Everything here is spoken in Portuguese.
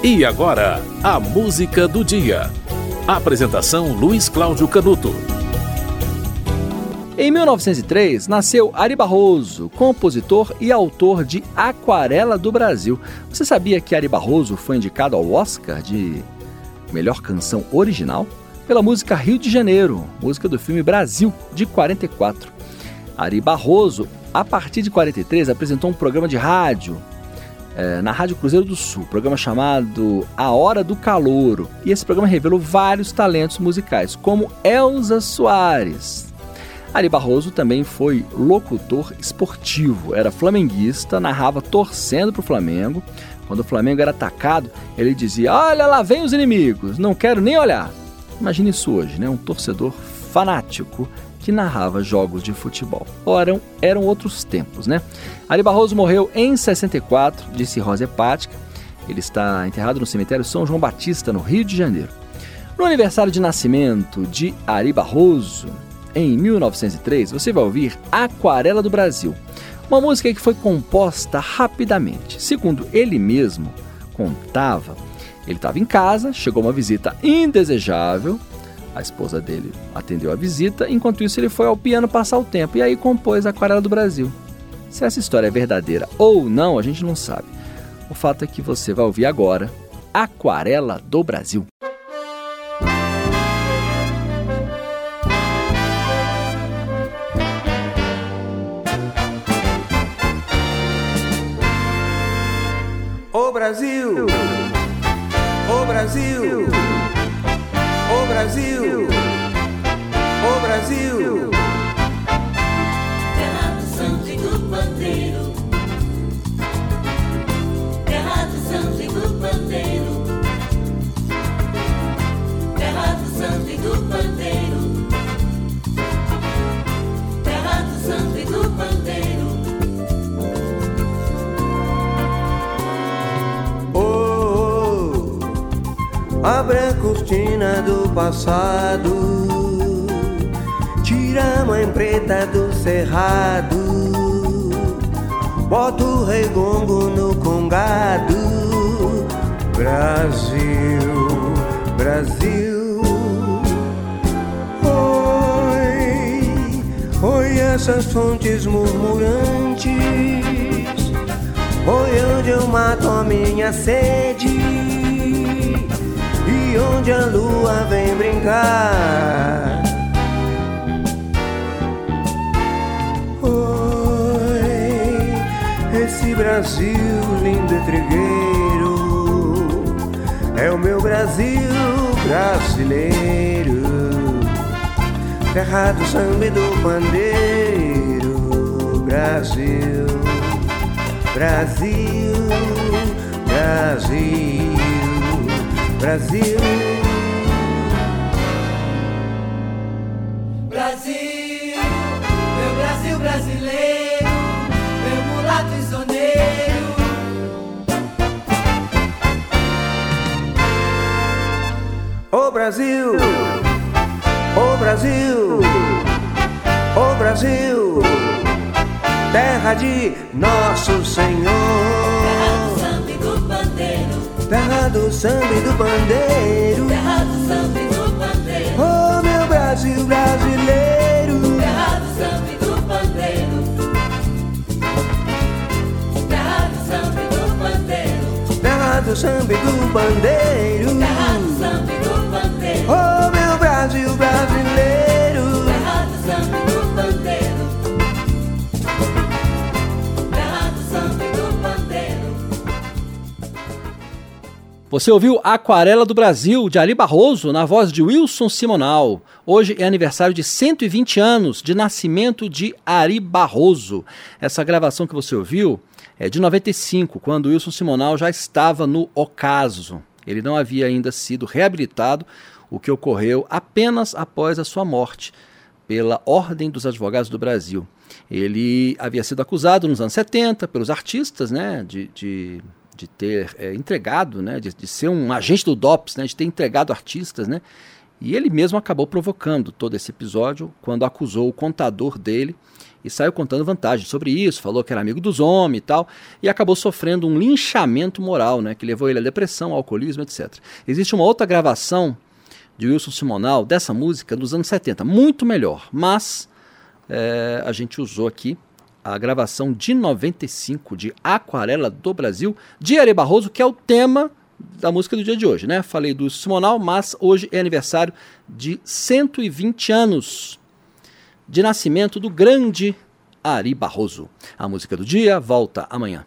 E agora, a música do dia. Apresentação Luiz Cláudio Canuto. Em 1903, nasceu Ari Barroso, compositor e autor de Aquarela do Brasil. Você sabia que Ari Barroso foi indicado ao Oscar de melhor canção original? Pela música Rio de Janeiro, música do filme Brasil, de 44. Ari Barroso, a partir de 43, apresentou um programa de rádio é, na Rádio Cruzeiro do Sul, programa chamado A Hora do Calouro. E esse programa revelou vários talentos musicais, como Elza Soares. Ari Barroso também foi locutor esportivo, era flamenguista, narrava torcendo para o Flamengo. Quando o Flamengo era atacado, ele dizia: Olha lá, vem os inimigos, não quero nem olhar. Imagine isso hoje, né? Um torcedor fanático que narrava jogos de futebol. Ora, eram outros tempos, né? Ari Barroso morreu em 64 de cirrose hepática. Ele está enterrado no cemitério São João Batista, no Rio de Janeiro. No aniversário de nascimento de Ari Barroso, em 1903, você vai ouvir Aquarela do Brasil, uma música que foi composta rapidamente. Segundo ele mesmo contava, ele estava em casa, chegou uma visita indesejável, a esposa dele atendeu a visita, enquanto isso ele foi ao piano passar o tempo e aí compôs Aquarela do Brasil. Se essa história é verdadeira ou não, a gente não sabe. O fato é que você vai ouvir agora Aquarela do Brasil. O Brasil, o Brasil, o Brasil, o Brasil. Abre a cortina do passado, tira a mãe preta do cerrado, bota o regongo no congado. Brasil, Brasil. Oi, oi, essas fontes murmurantes. Foi onde eu mato a minha sede E onde a lua vem brincar. Oi, esse Brasil lindo e trigueiro É o meu Brasil brasileiro. Terra do samba e do pandeiro Brasil Brasil, Brasil, Brasil. Brasil, meu Brasil brasileiro, meu mulato isoneiro. O Brasil, o Brasil, o Brasil, terra de nosso Senhor, terra do samba e do bandeiro. Terra do samba e do pandeiro. Oh, meu Brasil brasileiro, Terra do samba e do pandeiro. Terra do samba e do pandeiro. terra do samba e do bandeiro. Terra do samba e do pandeiro. Oh, meu Brasil brasileiro. Você ouviu Aquarela do Brasil, de Ari Barroso, na voz de Wilson Simonal. Hoje é aniversário de 120 anos de nascimento de Ari Barroso. Essa gravação que você ouviu é de 95, quando Wilson Simonal já estava no ocaso. Ele não havia ainda sido reabilitado, o que ocorreu apenas após a sua morte, pela Ordem dos Advogados do Brasil. Ele havia sido acusado nos anos 70 pelos artistas, né, de, de, de ter é, entregado, né, de, de ser um agente do DOPS, né, de ter entregado artistas, né, e ele mesmo acabou provocando todo esse episódio quando acusou o contador dele e saiu contando vantagens sobre isso, falou que era amigo dos homens e tal, e acabou sofrendo um linchamento moral, né, que levou ele à depressão, ao alcoolismo, etc. Existe uma outra gravação de Wilson Simonal dessa música dos anos 70, muito melhor, mas é, a gente usou aqui a gravação de 95 de Aquarela do Brasil, de Ari Barroso, que é o tema da música do dia de hoje, né? Falei do Simonal, mas hoje é aniversário de 120 anos de nascimento do grande Ari Barroso. A música do dia volta amanhã.